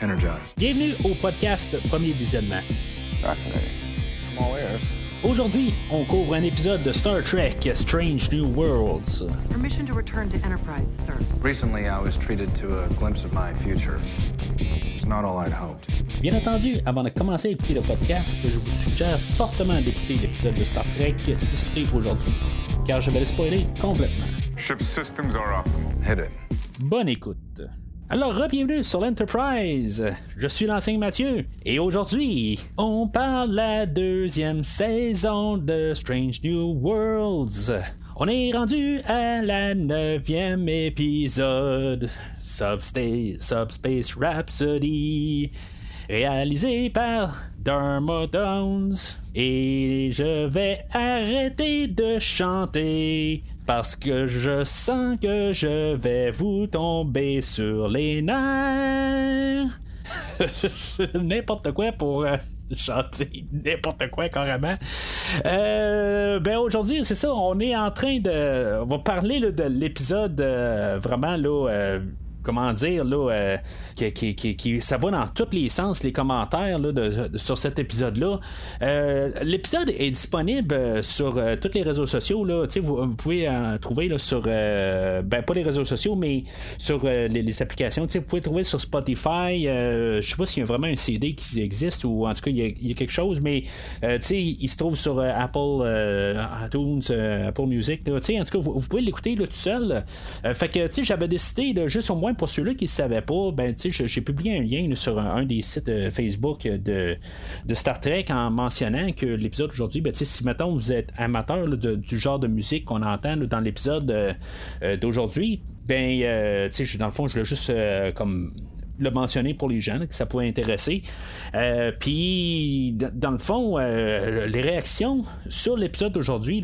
energized. Bienvenue au podcast Premier Visionnement. Aujourd'hui, on couvre un épisode de Star Trek Strange New Worlds. Permission to return to Enterprise, sir. Recently, I was treated to a glimpse of my future. It's not all I'd hoped. Bien entendu, avant de commencer à écouter le podcast, je vous suggère fortement d'écouter l'épisode de Star Trek discuté aujourd'hui, car je vais le spoiler complètement. Ship systems are up. Hit it. Bonne écoute. Alors, bienvenue sur l'Enterprise. Je suis l'enseigne Mathieu et aujourd'hui, on parle de la deuxième saison de Strange New Worlds. On est rendu à la neuvième épisode, Subspace, Subspace Rhapsody, réalisé par Dharma Downs. Et je vais arrêter de chanter parce que je sens que je vais vous tomber sur les nerfs. N'importe quoi pour euh, chanter n'importe quoi carrément. Euh, ben aujourd'hui, c'est ça, on est en train de. On va parler de l'épisode euh, vraiment là. Comment dire, là, euh, qui, qui- qui- qui- ça va dans tous les sens, les commentaires là, sur cet épisode-là. Euh, L'épisode est disponible euh, sur tous les réseaux sociaux. Là. Vous, vous pouvez en trouver là, sur, ben, pas les réseaux sociaux, mais sur les, applications. Vous pouvez trouver sur Spotify. euh, je sais pas s'il y a vraiment un CD qui existe ou en tout cas, il y a, quelque chose, mais il se trouve sur Apple iTunes, Apple Music. En tout cas, vous, vous pouvez l'écouter tout seul. Fait que, j'avais décidé, de, juste au moins pour ceux-là qui ne savaient pas, ben, j'ai- publié un lien sur un, des sites euh, Facebook de, de Star Trek en mentionnant que l'épisode aujourd'hui, ben, si mettons vous êtes amateur de- du genre de musique qu'on entend dans l'épisode euh, euh, d'aujourd'hui, ben, euh, dans le fond, je voulais juste euh, comme le mentionner pour les gens que ça pouvait intéresser. Euh, Puis, dans le fond, euh, les réactions sur l'épisode d'aujourd'hui,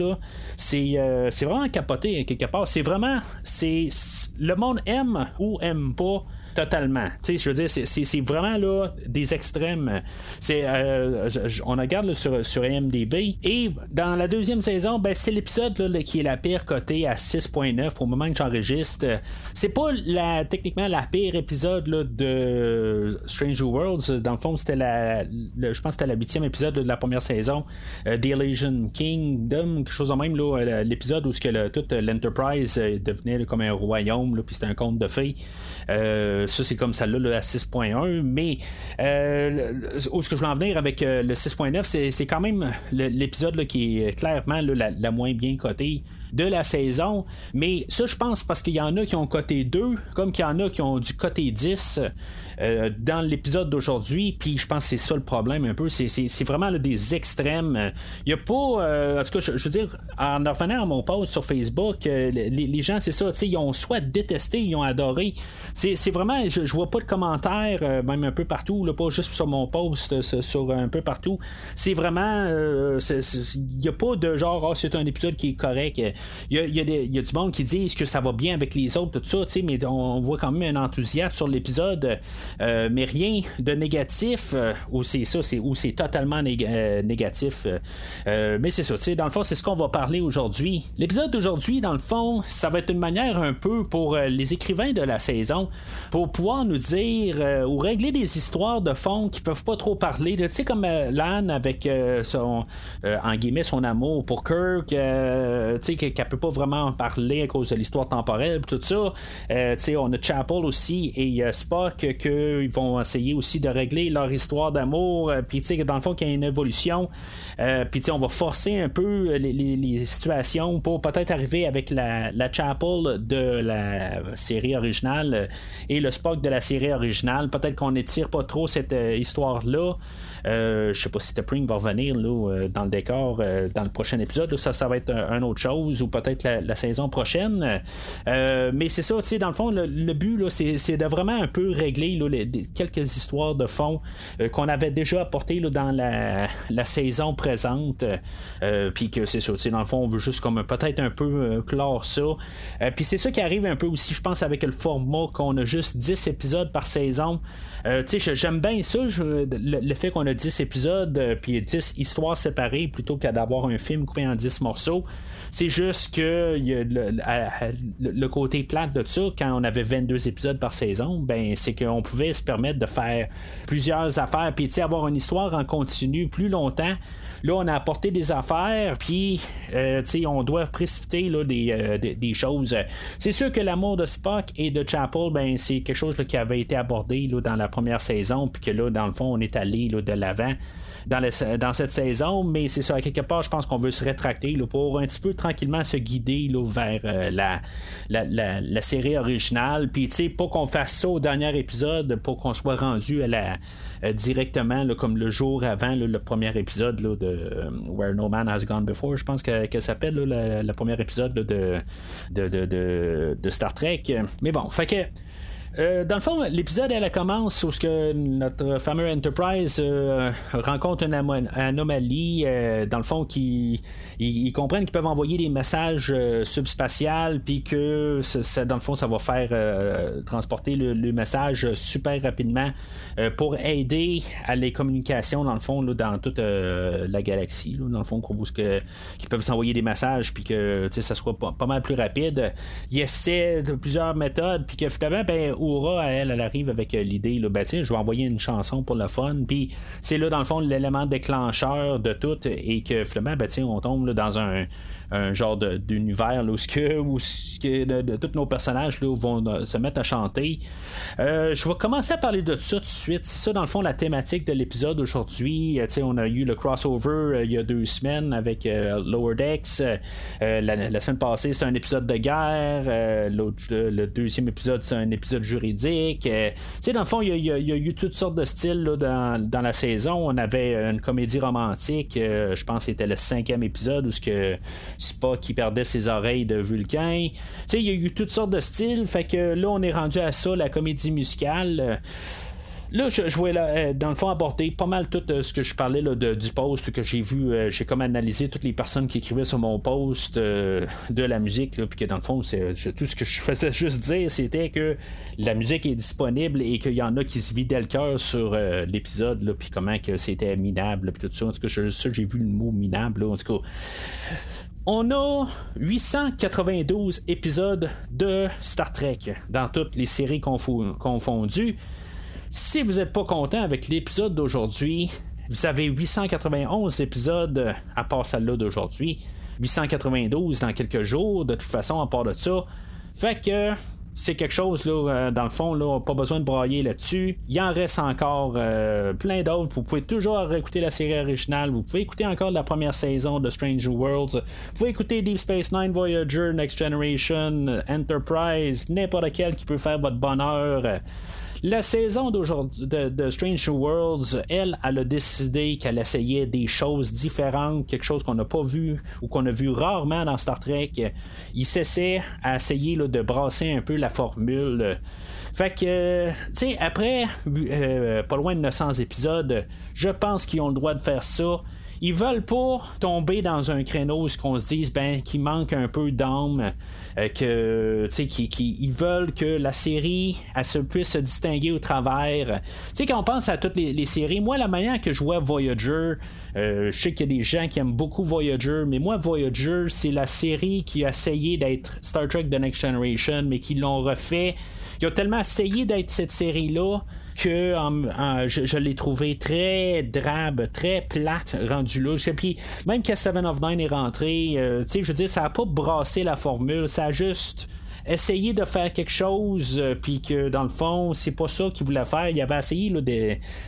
c'est euh, c'est vraiment capoté hein, quelque part. C'est vraiment, c'est le monde aime ou aime pas totalement. Tu sais, je veux dire, c'est- vraiment là des extrêmes. C'est, euh, on regarde là, sur, sur IMDb et dans la deuxième saison, ben, c'est l'épisode qui est la pire cotée à 6.9 au moment que j'enregistre. C'est pas la techniquement la pire épisode de Stranger Worlds. Dans le fond, c'était la, je pense c'était la épisode de la première saison, euh, The Elysian Kingdom, quelque chose de même là, euh, l'épisode où ce que toute l'Enterprise euh, devenait comme un royaume, puis c'était un conte de fées. Euh, ça, c'est comme ça là, là, à 6.1. Mais euh, où ce que je veux en venir avec euh, le 6.9, c'est, quand même l'épisode qui est clairement là, la, la moins bien cotée de la saison. Mais ça, je pense parce qu'il y en a qui ont coté 2, comme qu'il y en a qui ont dû coter 10 euh, dans l'épisode d'aujourd'hui. Puis je pense que c'est ça le problème un peu. C'est, vraiment des extrêmes. Il n'y a pas. euh, en tout cas, je, veux dire, en revenant à mon post sur Facebook, euh, les, gens, c'est ça, tu sais, ils ont soit détesté, ils ont adoré. C'est, vraiment. Je, vois pas de commentaires, euh, même un peu partout, pas juste sur mon post, sur, un peu partout. C'est vraiment. Il n'y a pas de genre, Ah, c'est un épisode qui est correct. Il y a, du monde qui disent que ça va bien avec les autres, tout ça, mais on voit quand même un enthousiasme sur l'épisode, euh, mais rien de négatif, euh, ou c'est ça, c'est, ou c'est totalement euh, négatif. mais c'est ça, dans le fond, c'est ce qu'on va parler aujourd'hui. L'épisode d'aujourd'hui, dans le fond, ça va être une manière un peu pour les écrivains de la saison, pour pouvoir nous dire ou régler des histoires de fond qui peuvent pas trop parler. Tu sais, comme Lan avec son, en guillemets, son amour pour Kirk, tu sais, qu'elle qu'elle peut pas vraiment en parler à cause de l'histoire temporelle, tout ça. Euh, tu sais, on a Chapel aussi et Spock qu'ils vont essayer aussi de régler leur histoire d'amour, euh, puis tu sais, dans le fond, qu'il y a une évolution. Euh, puis tu sais, on va forcer un peu les, situations pour peut-être arriver avec la, Chapel de la série originale et le Spock de la série originale. Peut-être qu'on n'étire pas trop cette histoire-là. Je sais pas si T'Pring va revenir là, dans le décor dans le prochain épisode. ça, ça va être un, un autre chose ou peut-être la, saison prochaine. Euh, mais c'est ça, tu sais, dans le fond, le, but, là, c'est, de vraiment un peu régler là, les- quelques histoires de fond euh, qu'on avait déjà apportées là, dans la, saison présente. Euh, Puis que c'est ça, tu sais, dans le fond, on veut juste comme peut-être un peu clore ça. Puis c'est ça qui arrive un peu aussi, je pense, avec le format qu'on a juste 10 épisodes par saison. Tu sais, j'aime bien ça, le, le fait qu'on a 10 épisodes, puis 10 histoires séparées plutôt qu'à d'avoir un film coupé en 10 morceaux. C'est juste juste que le, côté plate de ça, quand on avait 22 épisodes par saison, ben c'est qu'on pouvait se permettre de faire plusieurs affaires, puis avoir une histoire en continu plus longtemps. Là, on a apporté des affaires, puis euh, on doit précipiter là, des, euh, des, choses. C'est sûr que l'amour de Spock et de Chapel, ben, c'est quelque chose qui avait été abordé là, dans la première saison, puis que là, dans le fond, on est allé de l'avant dans, cette saison, mais c'est ça, à quelque part, je pense qu'on veut se rétracter pour un petit peu tranquillement se guider vers euh, la, série originale. Puis, tu sais, pas qu'on fasse ça au dernier épisode, pour qu'on soit rendu euh, directement comme le jour avant le premier épisode de euh, Where No Man Has Gone Before, je pense qu'elle s'appelle le premier épisode de, de, de, de, Star Trek. Mais bon, fait que euh, dans le fond, l'épisode elle commence où que notre fameux Enterprise euh, rencontre une anomalie. Euh, dans le fond, qui ils, comprennent qu'ils peuvent envoyer des messages subspatials, puis que ça, dans le fond, ça va faire transporter le, message super rapidement pour aider à les communications dans le fond dans toute la galaxie. dans le fond, que qu'ils peuvent s'envoyer des messages, puis que ça soit pas, mal plus rapide. Ils essaient de plusieurs méthodes, puis que finalement, ben Oura, elle, elle arrive avec euh, l'idée, là, ben, je vais envoyer une chanson pour le fun. Puis c'est là, dans le fond, l'élément déclencheur de tout. Et que finalement, ben, on tombe dans un, un genre d'univers où, où que tous nos personnages là, vont euh, se mettre à chanter. Euh, je vais commencer à parler de ça tout de suite. C'est ça, dans le fond, la thématique de l'épisode aujourd'hui. Euh, on a eu le crossover il y a deux semaines avec Lower Decks. La, semaine passée, c'était un épisode de guerre. le deuxième épisode, c'est un épisode juridique. dans le fond, il y, a, eu toutes sortes de styles dans, dans, la saison. On avait une comédie romantique. je pense que c'était le cinquième épisode où ce que pas qui perdait ses oreilles de Vulcain. Il y a eu toutes sortes de styles. Fait que là, on est rendu à ça, la comédie musicale. Là, je, je voulais euh, dans le fond aborder pas mal tout euh, ce que je parlais là, de, du post que j'ai vu. Euh, j'ai comme analysé toutes les personnes qui écrivaient sur mon post de la musique. puis que dans le fond, c'est, tout ce que je faisais juste dire, c'était que la musique est disponible et qu'il y en a qui se vidaient le cœur sur l'épisode. Puis comment que c'était minable. Puis tout ça. En tout cas, j'ai vu le mot minable. en tout cas. On a 892 épisodes de Star Trek dans toutes les séries confondues. Si vous n'êtes pas content avec l'épisode d'aujourd'hui, vous avez 891 épisodes à part celle-là d'aujourd'hui. 892 dans quelques jours, de toute façon, à part de ça. Fait que c'est quelque chose, là, euh, dans le fond, là, pas besoin de brailler là-dessus. Il en reste encore euh, plein d'autres. Vous pouvez toujours écouter la série originale. Vous pouvez écouter encore la première saison de Stranger Worlds. Vous pouvez écouter Deep Space Nine, Voyager, Next Generation, Enterprise, n'importe quel qui peut faire votre bonheur. La saison d'aujourd'hui de, Strange Worlds, elle, elle a décidé qu'elle essayait des choses différentes, quelque chose qu'on n'a pas vu ou qu'on a vu rarement dans Star Trek. Il s'essaie à essayer de brasser un peu la formule. Fait que, tu sais, après euh, pas loin de 900 épisodes, je pense qu'ils ont le droit de faire ça ils veulent pas tomber dans un créneau où qu'on se dise ben qu'il manque un peu d'âme euh, que tu sais qui, ils veulent que la série elle se puisse se distinguer au travers. Tu sais quand on pense à toutes les, séries moi la manière que je vois Voyager euh, je sais qu'il y a des gens qui aiment beaucoup Voyager mais moi Voyager c'est la série qui a essayé d'être Star Trek The Next Generation mais qui l'ont refait. Ils ont tellement essayé d'être cette série là que je, l'ai trouvé très drabe, très plate rendu là. Puis même que Seven of Nine est rentré, euh, tu sais, je veux dire, ça a pas brassé la formule, ça a juste essayer de faire quelque chose, euh, puis que dans le fond, c'est pas ça qu'il voulait faire. Il avait essayé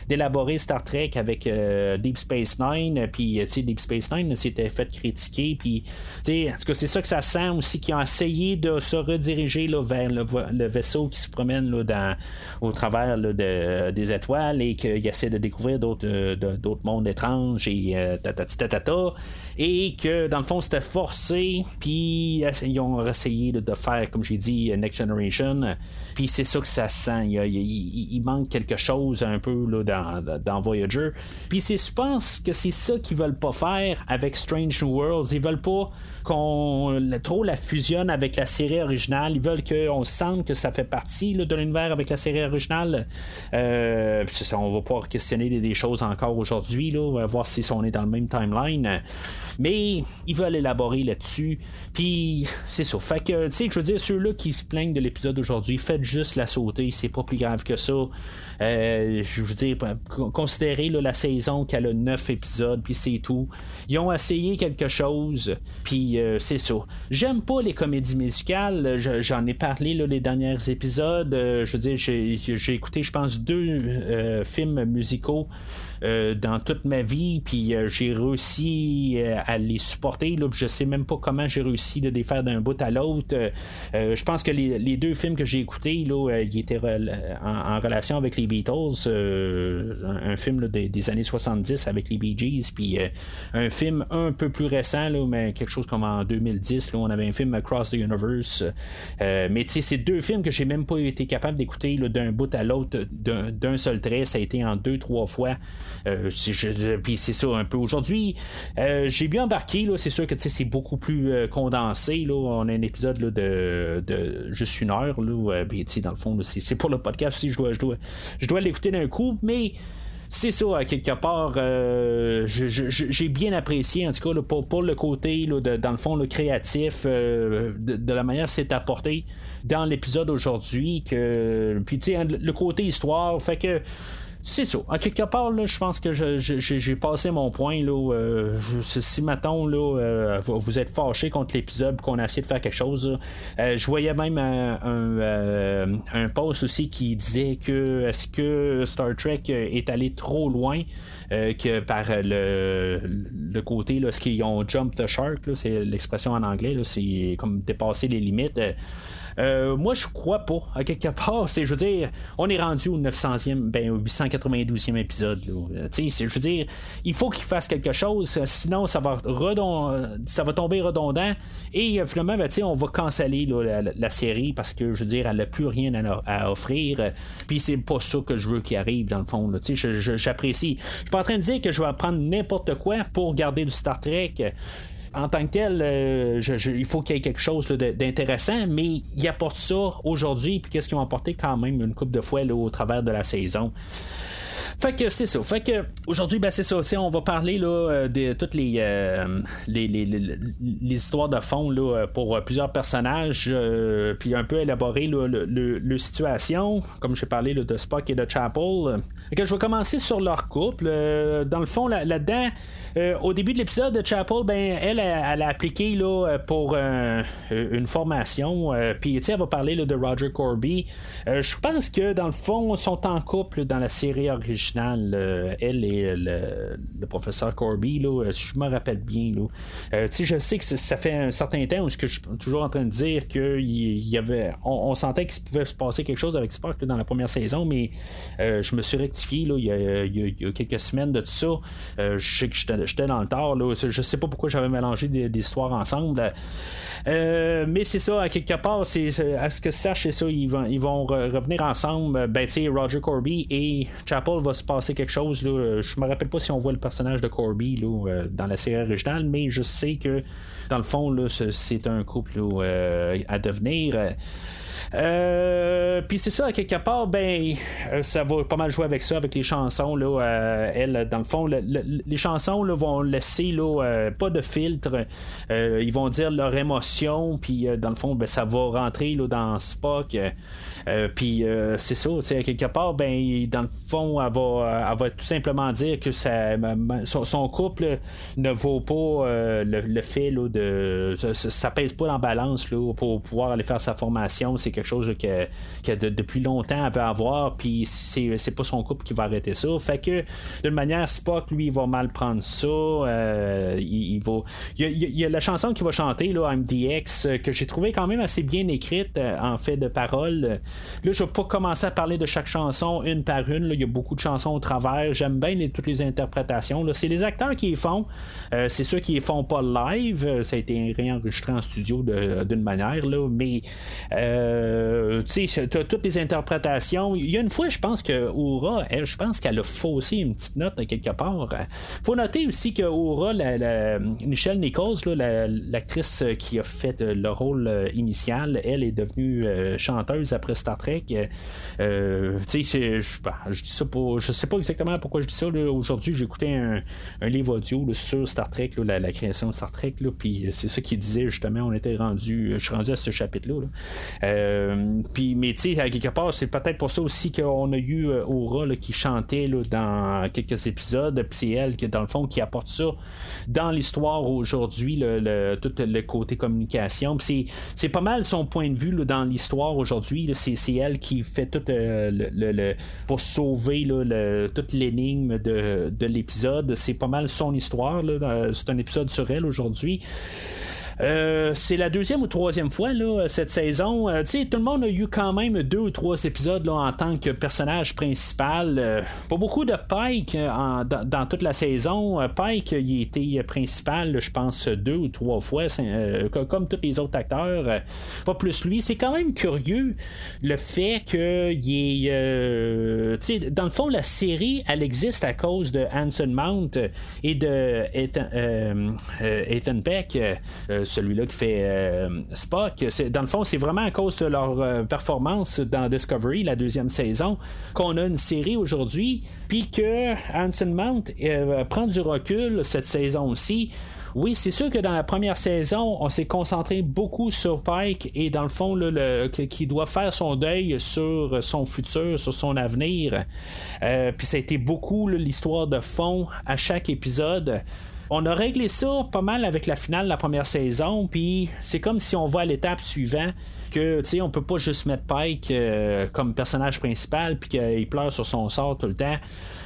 d'élaborer Star Trek avec euh, Deep Space Nine, puis euh, Deep Space Nine s'était fait critiquer, puis en tout cas, c'est ça que ça sent aussi, qu'ils ont essayé de se rediriger là, vers le, vaisseau qui se promène là, dans, au travers de, des étoiles et qu'il essaie de découvrir d'autres, d'autres mondes étranges et ta et que dans le fond, c'était forcé, puis ils ont essayé de faire comme j'ai dit Next Generation. Puis c'est ça que ça sent. Il, manque quelque chose un peu là, dans, dans Voyager. Puis je pense que c'est ça qu'ils veulent pas faire avec Strange New Worlds. Ils veulent pas qu'on trop la fusionne avec la série originale. Ils veulent qu'on sente que ça fait partie de l'univers avec la série originale. Euh, ça, on va pouvoir questionner des, choses encore aujourd'hui, voir si on est dans le même timeline. Mais ils veulent élaborer là-dessus. Puis c'est ça. Fait que, tu sais, je veux dire, ceux-là qui se plaignent de l'épisode d'aujourd'hui, faites juste la sauter. C'est pas plus grave que ça. Euh, je veux dire, considérez la saison qu'elle a 9 épisodes, puis c'est tout. Ils ont essayé quelque chose, puis euh, c'est ça. J'aime pas les comédies musicales. J'en ai parlé là, les derniers épisodes. Euh, je veux dire, j'ai écouté, je pense, deux films musicaux dans toute ma vie, puis j'ai réussi à les supporter. Là, je sais même pas comment j'ai réussi de les faire d'un bout à l'autre. Je pense que les, deux films que j'ai écoutés, là, ils étaient en, relation avec les Beatles. Un, film des, années 70 avec les Bee Gees, puis un film un peu plus récent, là, mais quelque chose comme en 2010. Là, on avait un film Across the Universe. mais c'est deux films que j'ai même pas été capable d'écouter d'un bout à l'autre d'un seul trait. Ça a été en deux, trois fois. Euh, puis c'est ça un peu. Aujourd'hui, euh, j'ai bien embarqué. C'est sûr que c'est beaucoup plus euh, condensé. Là. On a un épisode de, de juste une heure. Là, puis, dans le fond, c'est pour le podcast aussi. Je dois, je dois, je dois l'écouter d'un coup. Mais c'est ça, quelque part, j'ai bien apprécié, en tout cas, pour, le côté, dans le fond, le créatif, de, la manière c'est apporté dans l'épisode aujourd'hui. que Puis, tu sais, le côté histoire, fait que c'est ça. À quelque part, là, je pense que j'ai passé mon point. Là, euh, si maintenant là, euh, vous êtes fâché contre l'épisode qu'on a essayé de faire quelque chose, euh, je voyais même un, un, post aussi qui disait que est-ce que Star Trek est allé trop loin que par le, le côté, là, ce qu'ils ont jump the shark, c'est l'expression en anglais, c'est comme dépasser les limites. Euh, moi, je crois pas. À quelque part, c'est, je veux dire, on est rendu au 900e, ben, au 892e épisode. Euh, je veux dire, il faut qu'il fasse quelque chose, sinon ça va, ça va tomber redondant. Et euh, finalement, ben, on va canceller la, série parce que, je veux dire, elle n'a plus rien à, offrir. Puis c'est pas ça que je veux qu'il arrive, dans le fond. J'apprécie. Je suis pas en train de dire que je vais apprendre n'importe quoi pour garder du Star Trek en tant que tel, euh, il faut qu'il y ait quelque chose d'intéressant, mais il apporte ça aujourd'hui, puis qu'est-ce qu'ils ont apporté quand même une coupe de fois au travers de la saison. Fait que c'est ça. Fait que aujourd'hui, ben c'est ça. On va parler là, euh, de toutes euh, les, histoires de fond là, pour plusieurs personnages, puis un peu élaborer là, situation, comme j'ai parlé de Spock et de Chapel. Fait que je vais commencer sur leur couple. dans le fond, là-dedans, euh, au début de l'épisode, Chapel, ben, elle, elle, a appliqué là, pour euh, une formation. Euh, puis, elle va parler de Roger Corby. je pense que, dans le fond, sont en couple dans la série originale. elle et le, professeur Corby, là, si je me rappelle bien. Là. je sais que ça fait un certain temps où je suis toujours en train de dire qu'il y avait. On, sentait qu'il pouvait se passer quelque chose avec Spock dans la première saison, mais je me suis rectifié là, il, y a, quelques semaines de tout ça. je sais que j'étais j'étais dans le tard. Là. Je sais pas pourquoi j'avais mélangé des, histoires ensemble. Euh, mais c'est ça, à quelque part, à ce que sache, c'est ça, ils vont, ils vont revenir ensemble. Ben, tu Roger Corby et Chapel va se passer quelque chose. Là. Je me rappelle pas si on voit le personnage de Corby là, euh, dans la série originale, mais je sais que dans le fond, c'est un couple euh, à devenir. Euh, puis c'est ça, à quelque part, ben, euh, ça va pas mal jouer avec ça, avec les chansons. Là, euh, elle, dans le fond, les chansons vont laisser pas de filtre. ils vont dire leur émotion, puis dans le fond, ben, ça va rentrer dans Spock. puis c'est ça, à quelque part, ben, dans le fond, elle va, tout simplement dire que ça, son, couple ne vaut pas le, fait de. Ça, pèse pas en balance pour pouvoir aller faire sa formation. C'est chose que, que depuis longtemps elle veut avoir, puis c'est, c'est pas son couple qui va arrêter ça. Fait que, d'une manière, Spock, lui, il va mal prendre ça. il, va. Il y, a, la chanson qu'il va chanter, là, I'm the que j'ai trouvé quand même assez bien écrite en fait de paroles. Là, je vais pas commencer à parler de chaque chanson une par une. Il y a beaucoup de chansons au travers. J'aime bien toutes les interprétations. C'est les acteurs qui les font. c'est ceux qui les font pas live. Ça a été réenregistré en studio d'une manière. Là, mais euh, tu sais, toutes les interprétations. Il y a une fois, je pense que Aura, elle, je pense qu'elle a faussé une petite note quelque part. faut noter aussi que Aura, la, Michelle Nichols, l'actrice qui a fait le rôle initial, elle est devenue euh, chanteuse après Star Trek. Euh, tu sais, je, je dis ça pour. Je sais pas exactement pourquoi je dis ça. Aujourd'hui, j'ai écouté un, livre audio sur Star Trek, la, création de Star Trek, puis c'est ça qui disait justement, on était rendu. Je suis rendu à ce chapitre-là. Euh, puis, mais tu sais, à quelque part, c'est peut-être pour ça aussi qu'on a eu euh, Aura qui chantait dans quelques épisodes, puis c'est elle qui, dans le fond, qui apporte ça dans l'histoire aujourd'hui, tout le côté communication. c'est pas mal son point de vue dans l'histoire aujourd'hui. C'est elle qui fait tout euh, pour sauver toute l'énigme de l'épisode. C'est pas mal son histoire. C'est un épisode sur elle aujourd'hui. Euh, c'est la deuxième ou troisième fois là, cette saison. Euh, tout le monde a eu quand même deux ou trois épisodes là, en tant que personnage principal. Euh, pas beaucoup de Pike dans, toute la saison. Pike, il était principal, je pense, deux ou trois fois, comme tous les autres acteurs. pas plus lui. C'est quand même curieux le fait qu'il est. dans le fond, la série, elle existe à cause de Hanson Mount et de Ethan, Ethan Peck celui-là qui fait euh, Spock. Dans le fond, c'est vraiment à cause de leur euh, performance dans Discovery, la deuxième saison, qu'on a une série aujourd'hui, puis que Hanson Mount euh, prend du recul cette saison aussi. Oui, c'est sûr que dans la première saison, on s'est concentré beaucoup sur Pike et dans le fond, le, qui doit faire son deuil sur son futur, sur son avenir. puis ça a été beaucoup l'histoire de fond à chaque épisode. On a réglé ça pas mal avec la finale de la première saison, puis c'est comme si on va à l'étape suivante que tu sais on peut pas juste mettre Pike euh, comme personnage principal puis qu'il pleure sur son sort tout le temps.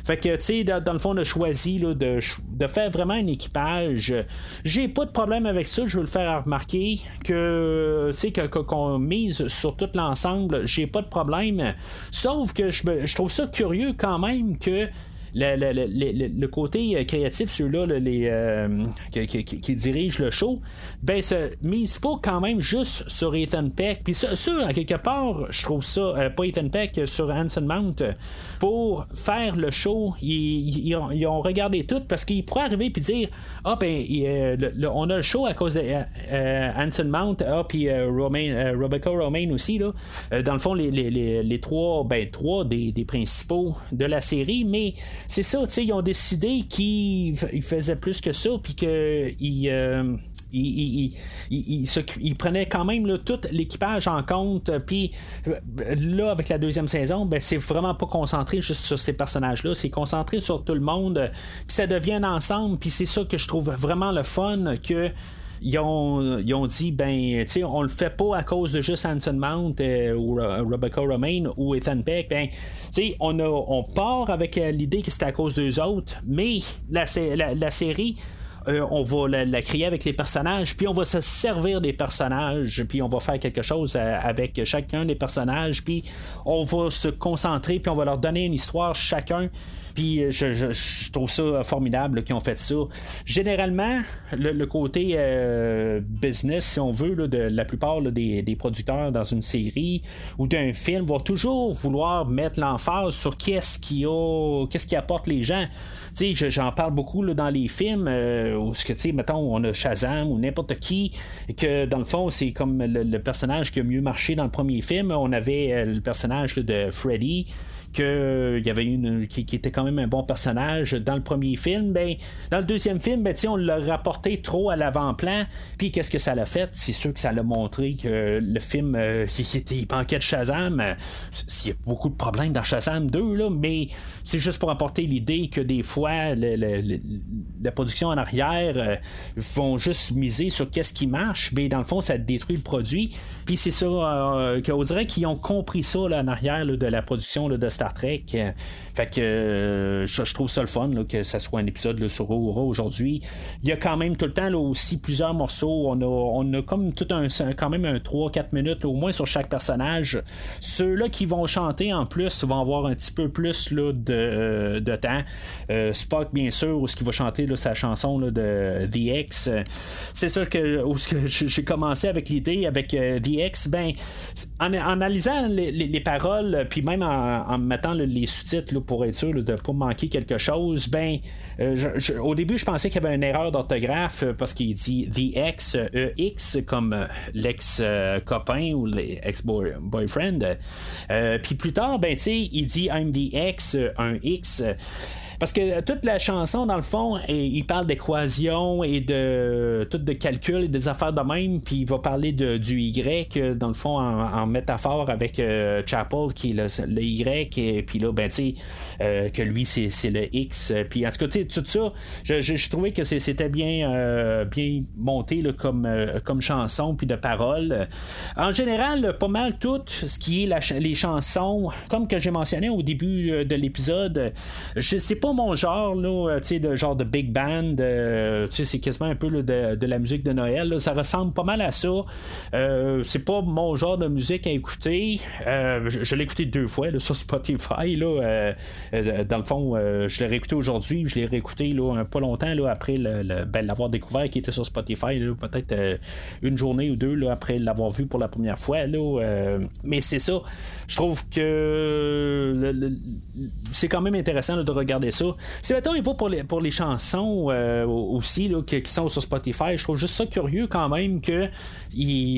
Fait que tu sais dans, le fond on a choisi de, faire vraiment un équipage. J'ai pas de problème avec ça, je veux le faire remarquer que tu sais qu'on mise sur tout l'ensemble, j'ai pas de problème. Sauf que je trouve ça curieux quand même que le, côté euh, créatif, ceux-là, les, euh, qui, dirigent le show, ben, se mise pas quand même juste sur Ethan Peck. Puis ça, quelque part, je trouve ça, euh, pas Ethan Peck, sur Hanson Mount, pour faire le show, ils, ont, regardé tout parce qu'ils pourraient arriver et dire Ah, ben, on a le show à cause de Hanson Mount, ah, puis Rebecca Romaine aussi, là. dans le fond, les, trois, ben, trois des, des principaux de la série, mais c'est ça, tu sais, ils ont décidé qu'ils faisaient plus que ça, puis qu'ils. Euh, il, prenait quand même tout l'équipage en compte. Puis là, avec la deuxième saison, ben, c'est vraiment pas concentré juste sur ces personnages-là. C'est concentré sur tout le monde. Puis ça devient ensemble. Puis c'est ça que je trouve vraiment le fun que ils ont, dit ben tu on le fait pas à cause de juste Hanson Mount euh, ou Rebecca Romaine ou Ethan Peck ben tu on on part avec euh, l'idée que c'était à cause d'eux autres mais la, la série euh, on va la, créer avec les personnages, puis on va se servir des personnages, puis on va faire quelque chose avec chacun des personnages, puis on va se concentrer, puis on va leur donner une histoire chacun. Puis euh, je, trouve ça formidable qu'ils ont fait ça. Généralement, le, côté business, si on veut, de la plupart des, producteurs dans une série ou d'un film vont toujours vouloir mettre l'emphase sur qu'est-ce qui a, qu'est-ce qui apporte les gens j'en parle beaucoup dans les films euh, où, tu sais, mettons, on a Shazam ou n'importe qui, que dans le fond, c'est comme le, personnage qui a mieux marché dans le premier film. On avait euh, le personnage de Freddy qu'il y avait une qui, était quand même un bon personnage dans le premier film, ben dans le deuxième film, ben on l'a rapporté trop à l'avant-plan. Puis qu'est-ce que ça l'a fait? C'est sûr que ça l'a montré que le film euh, il, manquait de Shazam. Il y a beaucoup de problèmes dans Shazam 2 là, mais c'est juste pour apporter l'idée que des fois la production en arrière arrière vont juste miser sur qu'est-ce qui marche, mais dans le fond, ça détruit le produit. Puis c'est ça qu'on dirait qu'ils ont compris ça là, en arrière de la production de Star Trek. Fait que je, trouve ça le fun que ça soit un épisode sur Aura aujourd'hui. Il y a quand même tout le temps aussi plusieurs morceaux. On a, on a comme tout un quand même un 3-4 minutes au moins sur chaque personnage. Ceux-là qui vont chanter en plus vont avoir un petit peu plus là, de, euh, de temps. Euh, Spock, bien sûr, où ce qui va chanter là, sa chanson là, de The X. C'est ça que, que j'ai commencé avec l'idée avec euh, The X. Ben, en, analysant les, paroles, puis même en, mettant les sous-titres pour être sûr de ne pas manquer quelque chose, ben, au début, je pensais qu'il y avait une erreur d'orthographe parce qu'il dit The X, EX, comme l'ex-copain ou l'ex-boyfriend. puis plus tard, ben, il dit I'm the X, un X. Parce que toute la chanson, dans le fond, il parle d'équations et de tout de calcul et des affaires de même, puis il va parler de, du Y, dans le fond, en, métaphore avec euh, Chapel, qui est le, Y, et puis là, ben, tu sais, euh, que lui, c'est le X. Puis en tout cas, tout ça, je, trouvais que c'était bien, euh, bien monté comme, comme chanson, puis de paroles. En général, pas mal tout ce qui est les chansons, comme que j'ai mentionné au début de l'épisode, je sais pas mon genre, là, euh, de genre de big band. Euh, c'est quasiment un peu de, la musique de Noël. Ça ressemble pas mal à ça. Euh, c'est pas mon genre de musique à écouter. je, l'ai écouté deux fois sur Spotify. Là, dans le fond, je l'ai réécouté aujourd'hui. Je l'ai réécouté là, pas longtemps là, après ben, l'avoir découvert qui était sur Spotify. Peut-être une journée ou deux là, après l'avoir vu pour la première fois. Là, mais c'est ça. Je trouve que c'est quand même intéressant de regarder ça si maintenant il va pour les, pour les chansons euh, aussi là, qui, sont sur Spotify, je trouve juste ça curieux quand même que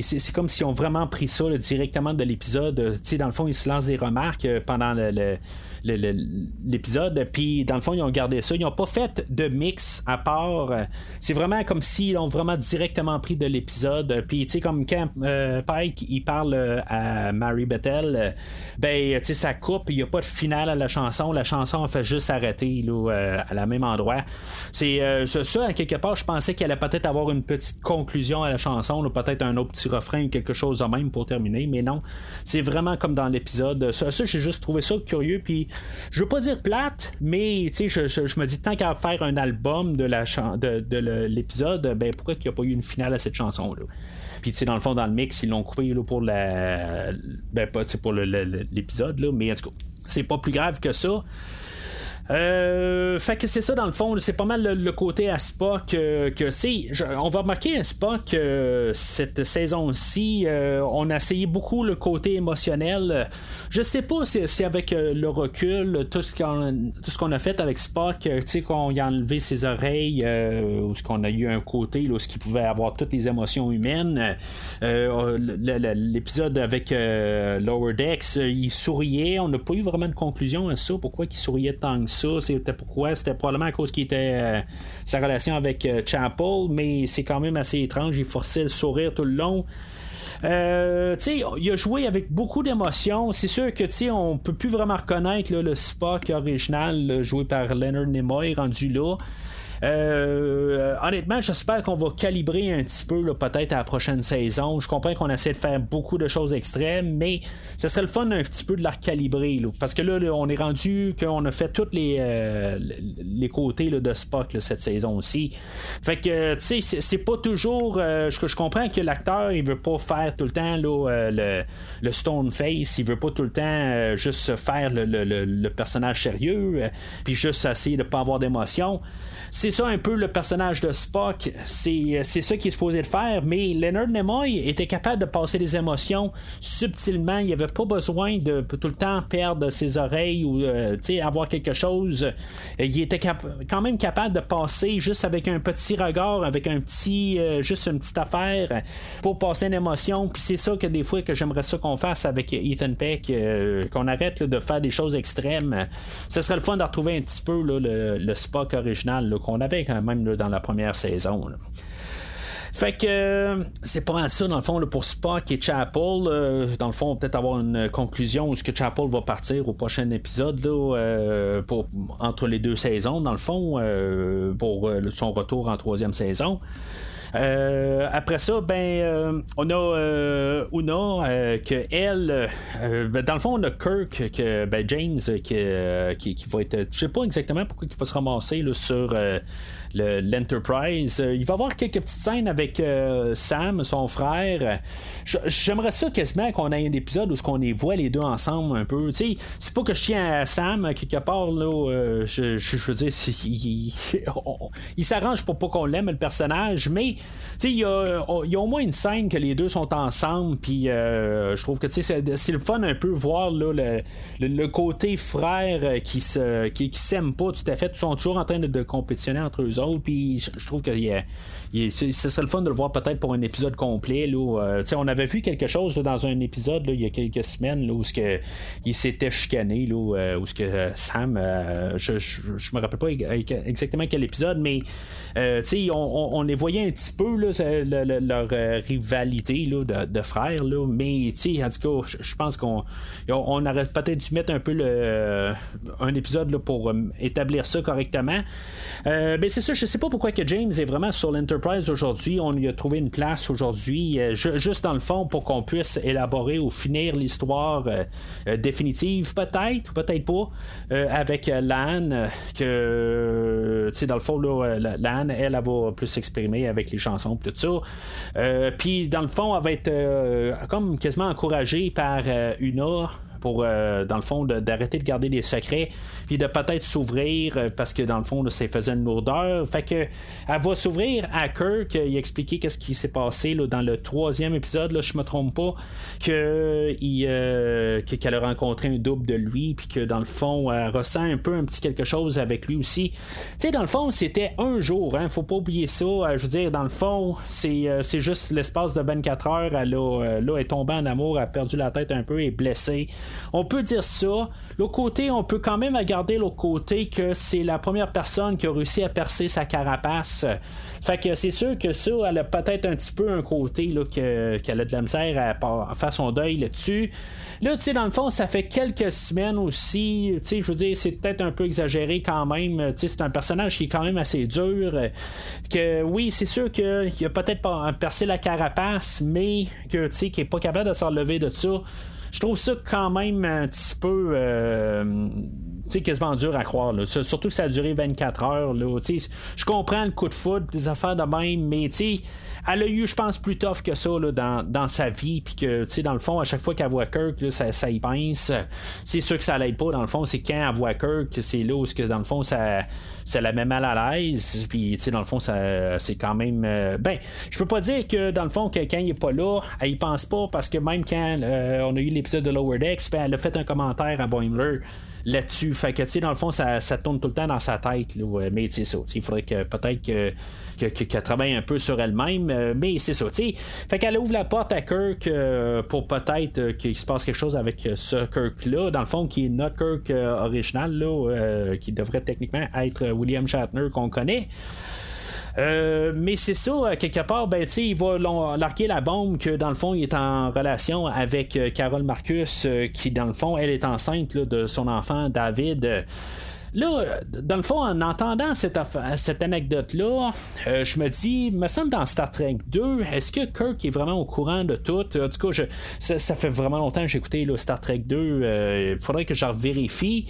c'est comme s'ils ont vraiment pris ça directement de l'épisode. Dans le fond, ils se lancent des remarques euh, pendant le l'épisode. Puis dans le fond, ils ont gardé ça. Ils n'ont pas fait de mix à part. C'est vraiment comme s'ils ont vraiment directement pris de l'épisode. Puis tu sais, comme quand euh, Pike il parle euh, à Mary Bethel, ben tu sais, ça coupe. Il n'y a pas de finale à la chanson. La chanson fait juste arrêter là, euh, à la même endroit. C'est ça, à quelque part, je pensais qu'elle allait peut-être avoir une petite conclusion à la chanson, peut-être un autre petit refrain quelque chose de même pour terminer. Mais non, c'est vraiment comme dans l'épisode. Ça, ça j'ai juste trouvé ça curieux. Puis je veux pas dire plate, mais je, me dis tant qu'à faire un album de la de, l'épisode, ben pourquoi il n'y a pas eu une finale à cette chanson là? Puis, tu sais, dans le fond, dans le mix, ils l'ont coupé là, pour la. Ben, pas pour l'épisode, là, mais en tout cas, c'est pas plus grave que ça. Euh, fait que c'est ça dans le fond, c'est pas mal le, côté à Spock que c'est. On va remarquer à Spock cette saison-ci, euh, on a essayé beaucoup le côté émotionnel. Je sais pas si, avec euh, le recul, tout ce qu'on a fait avec Spock, tu sais qu'on a enlevé ses oreilles, ou ce qu'on a eu un côté là, ce qui pouvait avoir toutes les émotions humaines. L'épisode avec Lower Decks, il souriait, on n'a pas eu vraiment de conclusion à ça. Pourquoi il souriait tant que ça? C'était pourquoi? C'était probablement à cause qu'il était euh, sa relation avec euh, Chapel, mais c'est quand même assez étrange. Il forçait le sourire tout le long. Euh, il a joué avec beaucoup d'émotions. C'est sûr que tu on peut plus vraiment reconnaître le Spock original joué par Leonard Nimoy rendu là. Euh, honnêtement, j'espère qu'on va calibrer un petit peu peut-être à la prochaine saison. Je comprends qu'on essaie de faire beaucoup de choses extrêmes, mais ce serait le fun un petit peu de la recalibrer. parce que là, on est rendu qu'on a fait tous les, euh, les côtés de Spock cette saison aussi. Fait que, tu sais, c'est pas toujours. Euh, je, comprends que l'acteur, il veut pas faire tout le temps le, le stone face, il veut pas tout le temps juste faire le, le personnage sérieux, puis juste essayer de pas avoir d'émotion. Ça un peu le personnage de Spock. C'est, ça qu'il est supposé de faire. Mais Leonard Nimoy était capable de passer des émotions subtilement. Il avait pas besoin de tout le temps perdre ses oreilles ou euh, avoir quelque chose. Il était quand même capable de passer juste avec un petit regard, avec un petit, euh, juste une petite affaire pour passer une émotion. Puis c'est ça que des fois que j'aimerais ça qu'on fasse avec Ethan Peck, euh, qu'on arrête de faire des choses extrêmes. Ce serait le fun de retrouver un petit peu le, Spock original qu'on avait quand même dans la première saison. Fait que c'est pas mal ça, dans le fond, pour Spock et Chapel. dans le fond, peut-être avoir une conclusion où ce que Chapel va partir au prochain épisode là, pour, entre les deux saisons, dans le fond, pour son retour en troisième saison. Euh, après ça, ben, euh, on a euh, Una, que elle, ben, dans le fond, on a Kirk, que, ben, James, qui, qui, va être. Je sais pas exactement pourquoi il va se ramasser là, sur l'Enterprise. il va avoir quelques petites scènes avec Sam, son frère. J'aimerais ça quasiment qu'on ait un épisode où on les voit les deux ensemble un peu. C'est pas que je tiens à Sam quelque part, là. je, je, dire, il, s'arrange pour pas qu'on l'aime, le personnage, mais il y, a, au moins une scène que les deux sont ensemble, puis euh, je trouve que c'est, le fun un peu voir le, côté frère qui se qui, s'aiment pas tout à fait, ils sont toujours en train de, compétitionner entre eux autres, puis je trouve que ce serait le fun de le voir peut-être pour un épisode complet. Là, euh, on avait vu quelque chose dans un épisode il y a quelques semaines où ce que, il s'était chicané, là, euh, où ce que Sam, je, je, me rappelle pas exactement quel épisode, mais on, on les voyait un petit peu leur euh, rivalité de, frères. mais en tout cas, je pense qu'on on, aurait peut-être dû mettre un peu le, un épisode pour euh, établir ça correctement. Euh, ben, c'est ça, je sais pas pourquoi que James est vraiment sur l'Enterprise aujourd'hui. On lui a trouvé une place aujourd'hui, juste dans le fond, pour qu'on puisse élaborer ou finir l'histoire définitive, peut-être, peut-être pas, avec Lan, que, dans le fond, là, Lan, elle, elle, va plus s'exprimer avec les chansons tout ça. Euh, puis dans le fond, elle va être euh, comme quasiment encouragée par euh, Una pour, euh, dans le fond, d'arrêter de, garder des secrets, puis de peut-être s'ouvrir, euh, parce que dans le fond, ça faisait une lourdeur. Fait que elle va s'ouvrir à Kirk, il expliquer qu'est-ce qui s'est passé là, dans le troisième épisode, là, je me trompe pas, que euh, qu'elle a rencontré un double de lui, puis que dans le fond, elle ressent un peu un petit quelque chose avec lui aussi. Tu sais, dans le fond, c'était un jour, hein, faut pas oublier ça. je veux dire, dans le fond, c'est, juste l'espace de 24 heures, elle, a, est tombée en amour, a perdu la tête un peu, et est blessée. On peut dire ça. L'autre côté, on peut quand même regarder l'autre côté que c'est la première personne qui a réussi à percer sa carapace. Fait que c'est sûr que ça, elle a peut-être un petit peu un côté là, qu'elle a de la misère à, faire son deuil là-dessus. Là, tu sais, dans le fond, ça fait quelques semaines aussi. Tu sais, je veux dire, c'est peut-être un peu exagéré quand même. Tu sais, c'est un personnage qui est quand même assez dur. Que oui, c'est sûr qu'il a peut-être percé la carapace, mais que tu sais, qu'il est pas capable de s'en lever de ça je trouve ça quand même un petit peu. Tu sais, quasiment dur à croire. Là. Surtout que ça a duré 24 heures. Là. Je comprends le coup de foot, des affaires de même, mais elle a eu, je pense, plus tough que ça là, dans, dans, sa vie. Puis que, dans le fond, à chaque fois qu'elle voit Kirk, là, ça, ça, y pense. C'est sûr que ça l'aide pas. Dans le fond, c'est quand elle voit Kirk, c'est là où, que, dans le fond, ça, la met mal à l'aise. Puis, tu sais, dans le fond, c'est quand même. Euh, ben, je peux pas dire que, dans le fond, que quand il est pas là, elle y pense pas. Parce que même quand euh, on a eu l'épisode de Lower Decks, ben, elle a fait un commentaire à Boimler là-dessus. Fait que, tu sais, dans le fond, ça, ça, tourne tout le temps dans sa tête. Là, mais, sais, ça. Il faudrait que peut-être que qu'elle travaille un peu sur elle-même, euh, mais c'est ça, tu Fait qu'elle ouvre la porte à Kirk euh, pour peut-être euh, qu'il se passe quelque chose avec ce Kirk-là, dans le fond, qui est notre Kirk original, là, qui devrait techniquement être William Shatner qu'on connaît. Mais c'est ça, quelque part, ben, il va larguer la bombe que dans le fond, il est en relation avec Carole Marcus, qui dans le fond, elle est enceinte de son enfant David. Là, dans le fond, en entendant cette, cette anecdote-là, euh, je me dis, me semble dans Star Trek 2, est-ce que Kirk est vraiment au courant de tout? En tout ça, fait vraiment longtemps que j'ai écouté Star Trek 2. Euh, il faudrait que je vérifie.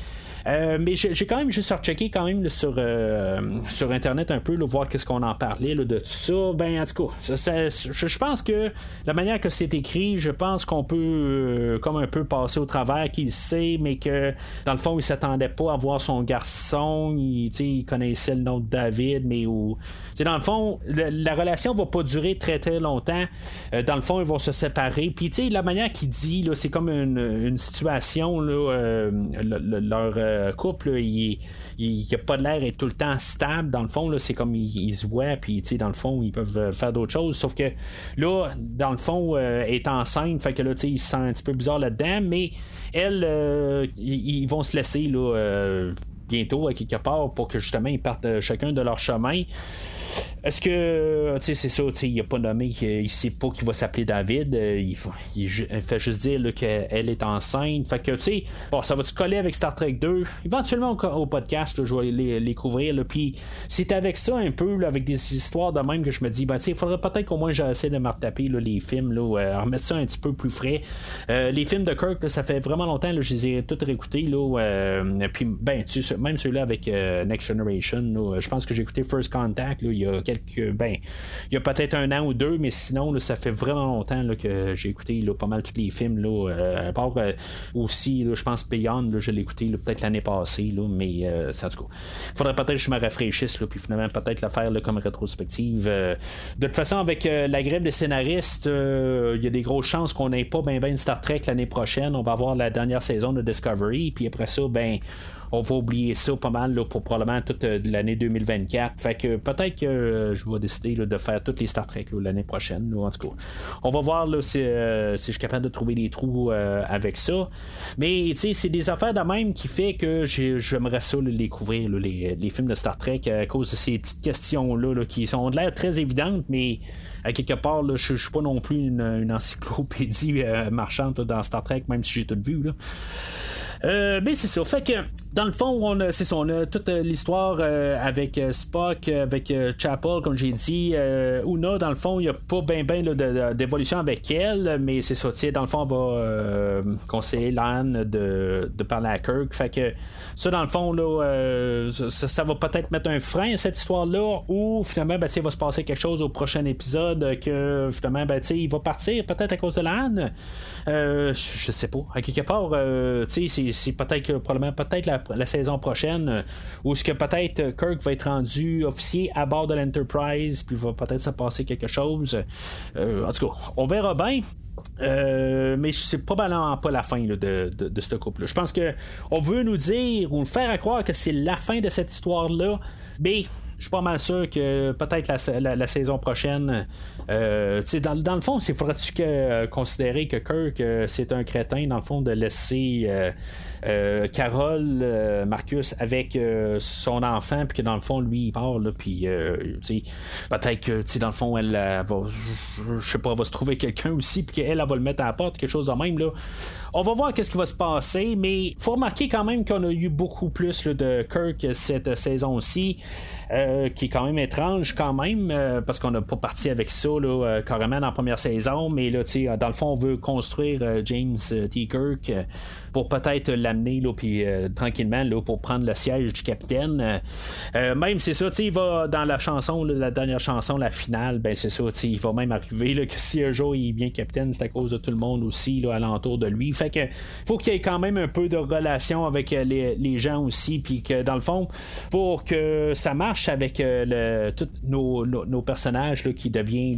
Euh, mais j'ai quand même juste rechecké quand même sur, euh, sur internet un peu, là, voir qu'est-ce qu'on en parlait de tout ça. Ben en tout cas, je, pense que la manière que c'est écrit, je pense qu'on peut euh, comme un peu passer au travers qu'il sait, mais que dans le fond, il s'attendait pas à voir son garçon. Il, il connaissait le nom de David, mais où. Dans le fond, la, relation va pas durer très très longtemps. dans le fond, ils vont se séparer. Puis la manière qu'il dit, c'est comme une, situation, là, leur euh, couple, il, il, a pas de l'air être tout le temps stable. Dans le fond, c'est comme ils, se voient, puis dans le fond, ils peuvent euh, faire d'autres choses. Sauf que là, dans le fond, euh, est enceinte, fait que là, il se sent un petit peu bizarre là-dedans, mais elle, ils vont se laisser bientôt à quelque part pour que justement ils partent chacun de leur chemin. Est-ce que, tu sais, c'est ça, tu sais, il a pas nommé, il sait pas qu'il va s'appeler David, il, il, fait juste dire qu'elle est enceinte. Fait que, tu sais, bon, ça va-tu coller avec Star Trek 2 Éventuellement au, podcast, je vais les, les couvrir. Puis c'est avec ça un peu, avec des histoires de même que je me dis, ben, tu sais, il faudrait peut-être qu'au moins j'essaie de me retaper les films, là, euh, remettre ça un petit peu plus frais. Euh, les films de Kirk, ça fait vraiment longtemps, là, je les ai tous réécoutés. Là, euh, puis, ben, même celui-là avec Next Generation, je pense que j'ai écouté First Contact il y a quelques. Ben, il y a peut-être un an ou deux, mais sinon, ça fait vraiment longtemps que j'ai écouté pas mal tous les films. Là, à part aussi, je pense Beyond, je l'ai écouté peut-être l'année passée, là, mais ça, du coup, il faudrait peut-être que je me rafraîchisse, puis finalement, peut-être le faire comme rétrospective. de toute façon, avec la grève des scénaristes, il y a des grosses chances qu'on n'ait pas ben ben Star Trek l'année prochaine. On va avoir la dernière saison de Discovery, puis après ça, ben on va oublier ça pas mal pour probablement toute euh, l'année 2024. Fait que peut-être que euh, je vais décider de faire toutes les Star Trek l'année prochaine. en tout cas, on va voir euh, si, je suis capable de trouver des trous avec ça. Mais c'est des affaires de même qui fait que j'aimerais ça les couvrir, les, films de Star Trek, à cause de ces petites questions-là qui sont de l'air très évidentes, mais à quelque part, je suis pas non plus une, encyclopédie marchande dans Star Trek, même si j'ai tout vu. Euh, mais c'est ça. Fait que, dans le fond, on a, c'est ça, on a toute euh, l'histoire euh, avec Spock, avec Chapel, comme j'ai dit. Una, dans le fond, il n'y a pas bien ben, ben d'évolution avec elle, mais c'est ça, dans le fond, on va conseiller Lan de, de parler à Kirk. Fait que, ça, dans le fond, là, ça, va peut-être mettre un frein à cette histoire-là, ou finalement, ben, il va se passer quelque chose au prochain épisode que finalement, ben, il va partir peut-être à cause de Lan. je sais pas. Quelque part, tu sais, c'est peut-être probablement peut-être la, saison prochaine euh, où ce que peut-être Kirk va être rendu officier à bord de l'Enterprise, puis va peut-être se passer quelque chose. Euh, en tout cas, on verra bien. Euh, mais c'est probablement pas la fin de, de, ce couple-là. Je pense que on veut nous dire ou nous faire croire que c'est la fin de cette histoire-là, mais je suis pas mal sûr que peut-être la, saison prochaine, euh, dans, dans, le fond, c'est faudrait-tu que, considérer que Kirk, c'est un crétin, dans le fond, de laisser euh, Carole, euh, Marcus, avec euh, son enfant, puis que dans le fond, lui, il part, puis peut-être que, dans le fond, elle, va, je sais pas, va se trouver quelqu'un aussi, puis qu'elle, elle, va le mettre à la porte, quelque chose de même, là. On va voir qu'est-ce qui va se passer, mais faut remarquer quand même qu'on a eu beaucoup plus de Kirk cette saison-ci. Euh, qui est quand même étrange quand même, euh, parce qu'on n'a pas parti avec ça là, euh, carrément la première saison, mais là, dans le fond, on veut construire James T. Kirk pour peut-être l'amener là, puis, tranquillement là, pour prendre le siège du capitaine. même c'est ça, il va dans la chanson, la dernière chanson, la finale, ben c'est ça, il va même arriver là, que si un jour il vient capitaine, c'est à cause de tout le monde aussi là, alentour de lui. Fait que faut qu'il y ait quand même un peu de relation avec les, les gens aussi, puis que dans le fond, pour que ça marche, avec euh, tous nos, personnages qui devient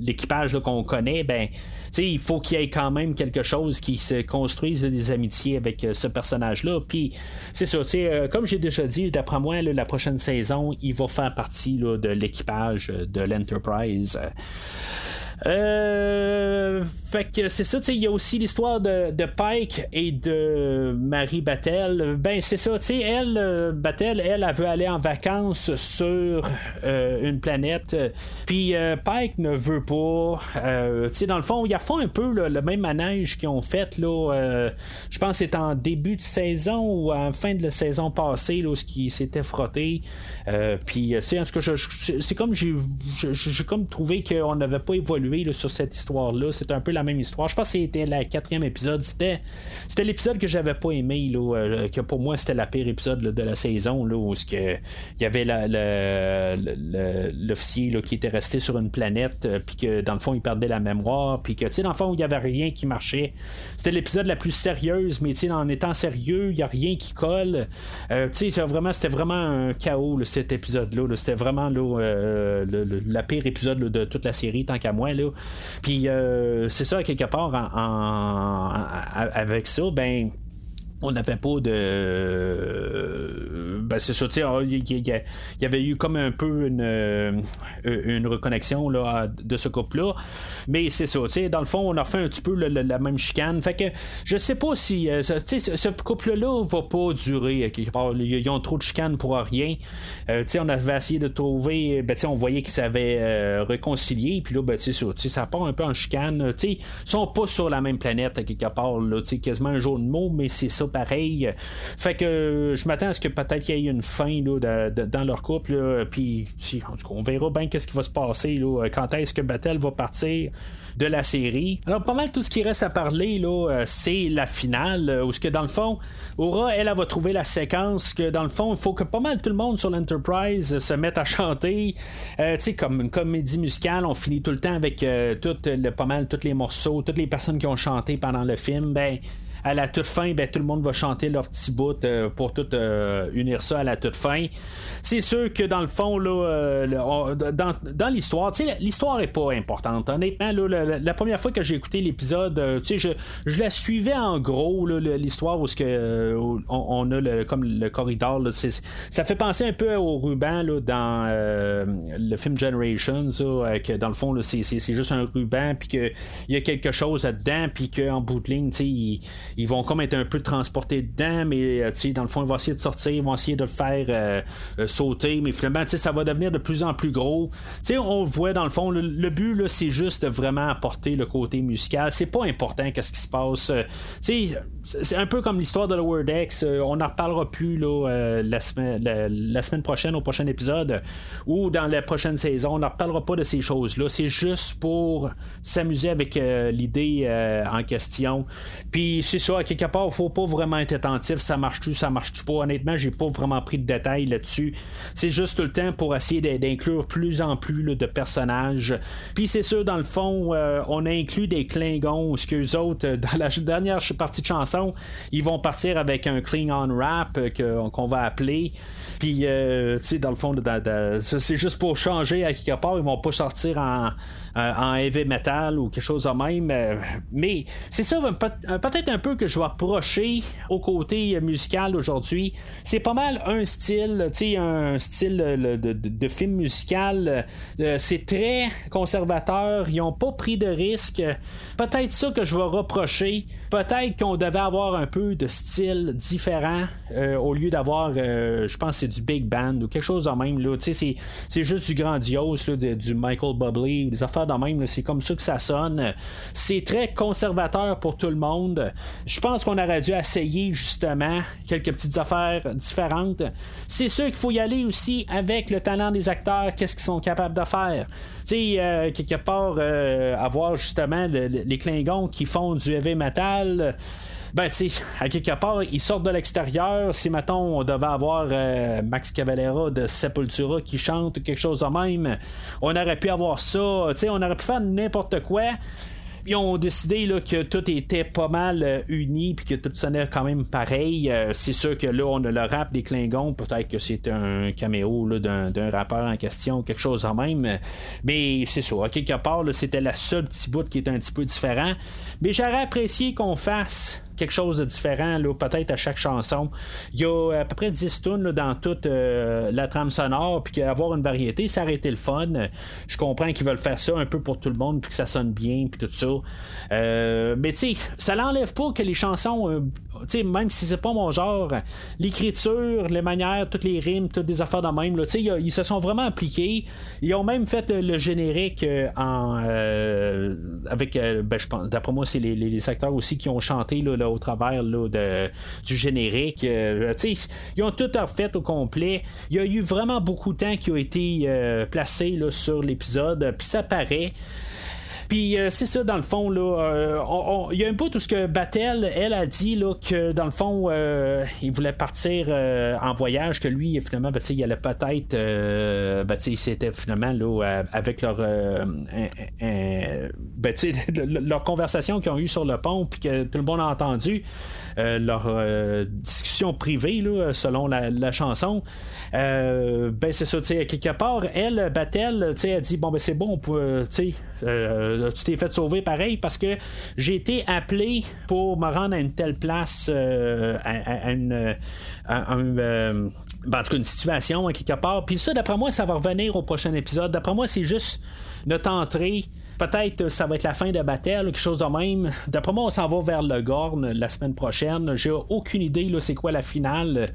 l'équipage qu'on connaît, ben, il faut qu'il y ait quand même quelque chose qui se des amitiés avec euh, ce personnage-là. Puis c'est ça, euh, comme j'ai déjà dit, d'après moi, la prochaine saison, il va faire partie de l'équipage de l'Enterprise. Euh, fait que c'est ça, il y a aussi l'histoire de, Pike et de Marie Battelle. Ben, c'est ça, tu sais, elle, euh, Battelle, elle, elle veut aller en vacances sur euh, une planète. Puis Pike ne veut pas. tu sais, dans le fond, il a fait un peu le même manège qu'ils ont fait, là. je pense que c'est en début de saison ou en fin de la saison passée, là, ce qui s'était frotté. Puis, tu en tout cas, c'est comme j'ai comme trouvé qu'on n'avait pas évolué sur cette histoire-là. C'est un peu la même histoire. Je pense que c'était le quatrième épisode. C'était, c'était l'épisode que j'avais pas aimé, là, euh, que pour moi c'était la pire épisode de la saison, là, où il y avait l'officier qui était resté sur une planète, euh, puis que dans le fond il perdait la mémoire, puis que dans le fond il n'y avait rien qui marchait. C'était l'épisode la plus sérieuse, mais en étant sérieux, il n'y a rien qui colle. Euh, vraiment, c'était vraiment un chaos cet épisode-là. C'était vraiment là, la pire épisode de toute la série, tant qu'à moi. Là. Puis euh, c'est ça, quelque part, avec ça, ben on n'avait pas de ben, c'est ça, il y, avait eu comme un peu une, une reconnexion là, de ce couple-là. Mais c'est ça, dans le fond, on a fait un petit peu la même chicane. Fait que je sais pas si ce couple-là va pas durer Ils ont trop de chicane pour rien. on avait essayé de trouver, ben, on voyait qu'ils s'avaient réconcilié, puis là, ben, ça, ça part un peu en chicane. Ils sont pas sur la même planète à quelque part, là, quasiment un jour de mots, mais c'est ça pareil. Fait que je m'attends à ce que peut-être qu'il y ait une fin là, dans leur couple, puis en tout cas, on verra bien qu'est-ce qui va se passer, là, quand est-ce que Battle va partir de la série. Alors, pas mal tout ce qui reste à parler, là, euh, c'est la finale, euh, où ce que dans le fond, Aura, elle, elle, va trouver la séquence que dans le fond, il faut que pas mal tout le monde sur l'Enterprise se mette à chanter. Euh, tu sais, comme une comédie musicale, on finit tout le temps avec tout, le, pas mal tous les morceaux, toutes les personnes qui ont chanté pendant le film. Ben, à la toute fin, ben, tout le monde va chanter leur petit bout euh, pour tout euh, unir ça à la toute fin. C'est sûr que dans le fond, là, euh, dans, dans l'histoire, l'histoire est pas importante. Honnêtement, là, la, première fois que j'ai écouté l'épisode, je, je la suivais en gros, l'histoire où, que, on, a le, comme le corridor. ça fait penser un peu au ruban là, dans le film Generations, que dans le fond, c'est, juste un ruban, puis qu'il y a quelque chose là-dedans, puis qu'en bout de ligne, il, ils vont comme être un peu transportés dedans, mais euh, dans le fond, ils vont essayer de sortir, ils vont essayer de le faire euh, euh, sauter, mais finalement, ça va devenir de plus en plus gros. sais on voit dans le fond, le, but, là, c'est juste de vraiment apporter le côté musical. C'est pas important qu'est-ce qui se passe. c'est un peu comme l'histoire de Lower Decks. on n'en reparlera plus là, la, semaine, la, semaine prochaine, au prochain épisode, ou dans la prochaine saison. On n'en reparlera pas de ces choses-là. C'est juste pour s'amuser avec l'idée en question. Puis c'est ça, à quelque part, faut pas vraiment être attentif, ça marche-tu, ça marche-tu pas. Honnêtement, j'ai pas vraiment pris de détails là-dessus. C'est juste le temps pour essayer d'inclure plus en plus de personnages. Puis c'est sûr, dans le fond, euh, on a inclus des Klingons, ce qu'eux autres, euh, dans la dernière partie de chanson, ils vont partir avec un Klingon rap euh, qu'on va appeler. Puis, tu sais, dans le fond, c'est juste pour changer à quelque part. Ils vont pas sortir en, en heavy metal ou quelque chose de même. mais c'est ça, peut-être un peu que je vais approcher au côté musical aujourd'hui. C'est pas mal un style, tu sais, un style de, film musical. Euh, c'est très conservateur. Ils ont pas pris de risque. Peut-être ça que je vais reprocher. Peut-être qu'on devait avoir un peu de style différent euh, au lieu d'avoir, euh, je pense, c'est du big band ou quelque chose de même. Là. C'est, c'est juste du grandiose, du Michael Bublé, des affaires de même. C'est comme ça que ça sonne. C'est très conservateur pour tout le monde. Je pense qu'on aurait dû essayer justement quelques petites affaires différentes. C'est sûr qu'il faut y aller aussi avec le talent des acteurs, qu'est-ce qu'ils sont capables de faire. Tu sais, euh, quelque part, euh, avoir justement les Klingons qui font du heavy metal ben, tu à quelque part, ils sortent de l'extérieur. Si, mettons, on devait avoir euh, Max Cavalera de Sepultura qui chante ou quelque chose de même, on aurait pu avoir ça. Tu sais, on aurait pu faire n'importe quoi ils ont décidé là, que tout était pas mal euh, uni puis que tout sonnait quand même pareil. Euh, c'est sûr que là, on a le rap des Klingons. Peut-être que c'est un caméo d'un, rappeur en question, quelque chose en même. Mais c'est ça. À quelque part, c'était la seule petite bout qui est un petit peu différent. Mais j'aurais apprécié qu'on fasse quelque chose de différent, peut-être à chaque chanson. Il y a à peu près 10 tunes dans toute euh, la trame sonore, puis qu'avoir une variété, ça aurait été le fun. Je comprends qu'ils veulent faire ça un peu pour tout le monde, puis que ça sonne bien, puis tout ça. Euh, mais tu sais, ça l'enlève pas que les chansons, euh, même si c'est pas mon genre, l'écriture, les manières, toutes les rimes, toutes des affaires de même, là, ils se sont vraiment appliqués. Ils ont même fait le générique en avec, ben, je pense, d'après moi, c'est les, acteurs aussi qui ont chanté là, au travers de, du générique. Euh, ils ont tout refait au complet. Il y a eu vraiment beaucoup de temps qui a été euh, placé sur l'épisode, puis ça paraît. Puis euh, c'est ça, dans le fond, là, euh, il y a un peu tout ce que Battelle, elle, a dit, là, que dans le fond, euh, il voulait partir en voyage, que lui, finalement, ben, il allait peut-être, ben, c'était finalement, là, avec leur, ben, leur conversation qu'ils ont eu sur le pont, puis que tout le monde a entendu, leur discussion privée, là, selon la, chanson, ben, c'est ça, tu quelque part, elle, Battelle, tu elle dit, bon, ben, c'est bon, tu t'es fait sauver pareil parce que j'ai été appelé pour me rendre à une telle place, à, une. Ben, en tout cas, une situation quelque part. Puis ça, d'après moi, ça va revenir au prochain épisode. D'après moi, c'est juste notre entrée Peut-être ça va être la fin de Battle, quelque chose de même. D'après moi, on s'en va vers le Gorn la semaine prochaine. J'ai aucune idée là, c'est quoi la finale.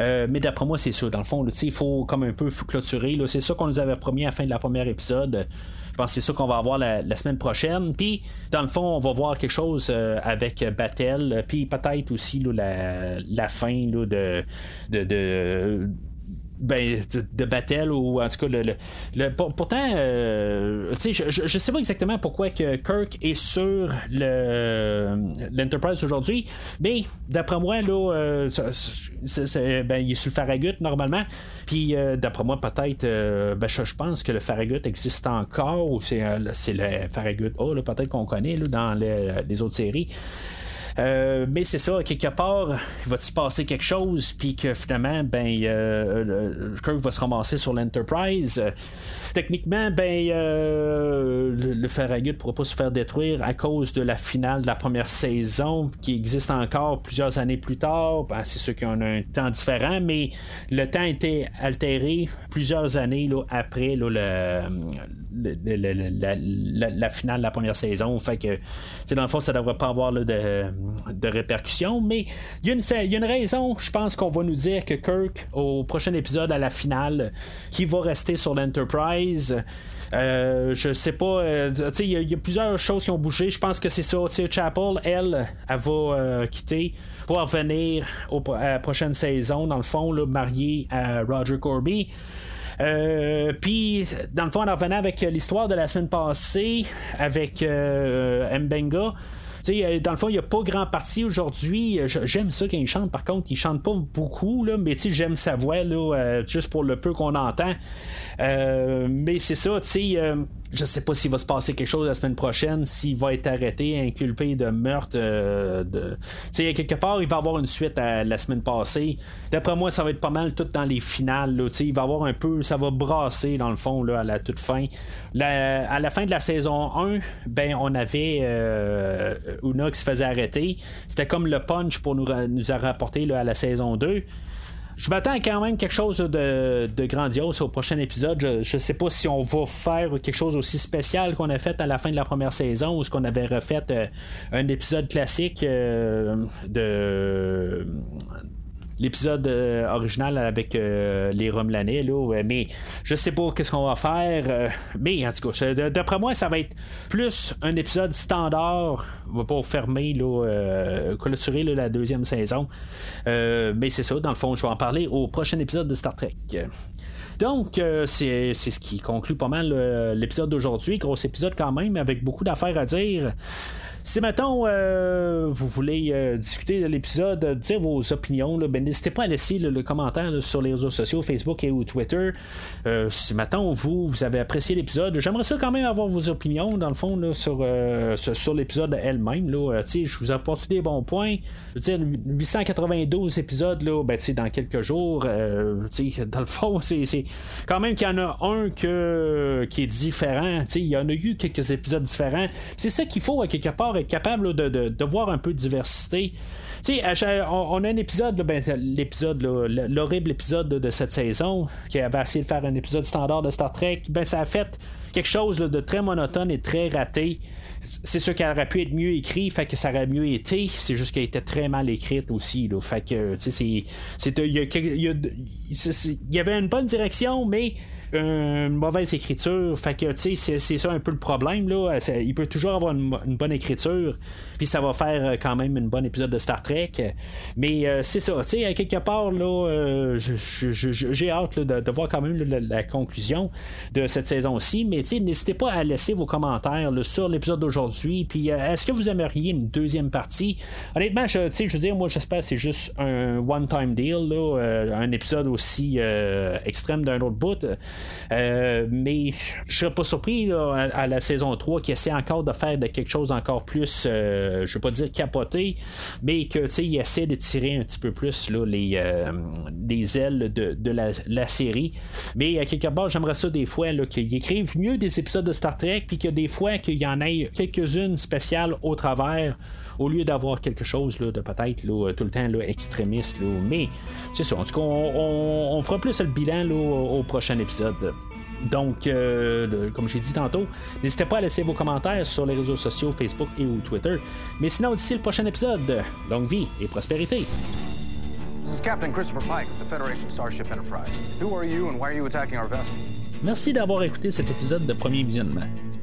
Euh, mais d'après moi, c'est ça. Dans le fond, il faut comme un peu clôturer. C'est ça qu'on nous avait promis à la fin de la première épisode. Je pense que c'est ça qu'on va avoir la, semaine prochaine. Puis, dans le fond, on va voir quelque chose euh, avec Battle. Puis, peut-être aussi la, fin de ben, de, battle ou en tout cas le, le, pourtant euh, je, je, sais pas exactement pourquoi que Kirk est sur le l'Enterprise aujourd'hui mais d'après moi là euh, ben, il est sur le Farragut normalement. Puis euh, d'après moi peut-être ben, je, pense que le Farragut existe encore ou c'est le Farragut A peut-être qu'on connaît là, dans les autres séries euh, mais c'est ça, quelque part, il va se passer quelque chose, puis que finalement, ben, euh, Kirk va se ramasser sur l'Enterprise? Techniquement, ben, euh, le, Farragut ne pourra pas se faire détruire à cause de la finale de la première saison qui existe encore plusieurs années plus tard. Ben, c'est sûr qu'on a un temps différent, mais le temps a été altéré plusieurs années là, après là, le, la, finale de la première saison. Fait que, dans le fond, ça devrait pas avoir de, de, répercussions, mais il y, a une raison, je pense qu'on va nous dire que Kirk, au prochain épisode, à la finale, qui va rester sur l'Enterprise, euh, je sais pas, euh, il y, a plusieurs choses qui ont bougé. Je pense que c'est ça. Chapel, elle, elle va euh, quitter pour revenir à la prochaine saison, dans le fond, là, mariée à Roger Corby. Puis, dans le fond, en revenant avec l'histoire de la semaine passée avec Mbenga. Euh, dans le fond, il n'y a pas grand parti aujourd'hui. Euh, j'aime ça quand il chante. Par contre, il chante pas beaucoup, là, mais j'aime sa voix, là, euh, juste pour le peu qu'on entend. mais c'est ça, tu sais je sais pas s'il va se passer quelque chose la semaine prochaine, s'il va être arrêté, inculpé de meurtre. de... Tu quelque part, il va avoir une suite à la semaine passée. D'après moi, ça va être pas mal tout dans les finales. Là, il va avoir un peu, ça va brasser dans le fond là, à la toute fin. à la fin de la saison 1, ben on avait Una qui se faisait arrêter. C'était comme le punch pour nous, nous rapporter là, à la saison 2. Je m'attends quand même quelque chose de, grandiose au prochain épisode. Je, ne sais pas si on va faire quelque chose aussi spécial qu'on a fait à la fin de la première saison ou ce qu'on avait refait euh, un épisode classique euh, de l'épisode euh, original avec euh, les Romelanais, là, mais je sais pas qu'est-ce qu'on va faire. Euh, mais en tout cas, d'après moi, ça va être plus un épisode standard pour fermer, là, clôturer la deuxième saison. mais c'est ça, dans le fond, je vais en parler au prochain épisode de Star Trek. Donc, c'est ce qui conclut pas mal l'épisode d'aujourd'hui. Gros épisode quand même, avec beaucoup d'affaires à dire. Si maintenant euh, vous voulez euh, discuter de l'épisode, dire vos opinions, ben, n'hésitez pas à laisser le commentaire sur les réseaux sociaux, Facebook et ou Twitter. Euh, si maintenant vous, vous avez apprécié l'épisode, j'aimerais ça quand même avoir vos opinions dans le fond sur, sur, l'épisode elle-même. je vous apporte des bons points. Je veux dire, 892 épisodes ben, dans quelques jours. dans le fond, c'est quand même qu'il y en a un que, qui est différent. Il y en a eu quelques épisodes différents. C'est ça qu'il faut à quelque part être capable de, voir un peu de diversité. On, a un épisode, ben, l'épisode, l'horrible épisode de, cette saison, qui avait essayé de faire un épisode standard de Star Trek, ben ça a fait quelque chose de très monotone et très raté. C'est sûr qu'elle aurait pu être mieux écrit, fait que ça aurait mieux été. C'est juste qu'elle était très mal écrite aussi. sais, il y avait une bonne direction, mais une mauvaise écriture. Fait que, tu sais, c'est ça un peu le problème, là. Il peut toujours avoir une, bonne écriture, puis ça va faire euh, quand même une bonne épisode de Star Trek. Mais euh, c'est ça, tu sais, quelque part, là, euh, j'ai hâte de, voir quand même la, conclusion de cette saison-ci. Mais, tu sais, n'hésitez pas à laisser vos commentaires sur l'épisode d'aujourd'hui aujourd'hui. Puis est-ce que vous aimeriez une deuxième partie? Honnêtement, je, je veux dire, moi j'espère que c'est juste un one-time deal, là, un épisode aussi extrême d'un autre bout. Mais je serais pas surpris à, la saison 3 qu'il essaie encore de faire de quelque chose encore plus, je veux pas dire capoté, mais que il essaie de tirer un petit peu plus là, les, des ailes de, la, série. Mais à quelque part, j'aimerais ça des fois qu'ils écrivent mieux des épisodes de Star Trek, puis que des fois qu'il y en ait quelques-unes spéciales au travers au lieu d'avoir quelque chose là, de peut-être tout le temps là, extrémiste. Mais c'est ça. En tout cas, on, fera plus le bilan au, prochain épisode. Donc, euh, comme j'ai dit tantôt, n'hésitez pas à laisser vos commentaires sur les réseaux sociaux, Facebook et ou Twitter. Mais sinon, d'ici le prochain épisode, longue vie et prospérité. Merci d'avoir écouté cet épisode de Premier Visionnement.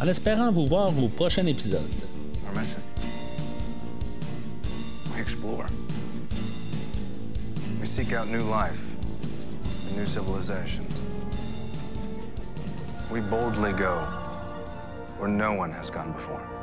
En espérant vous voir au prochain épisode. Our mission. We explore. We seek out new life and new civilizations. We boldly go where no one has gone before.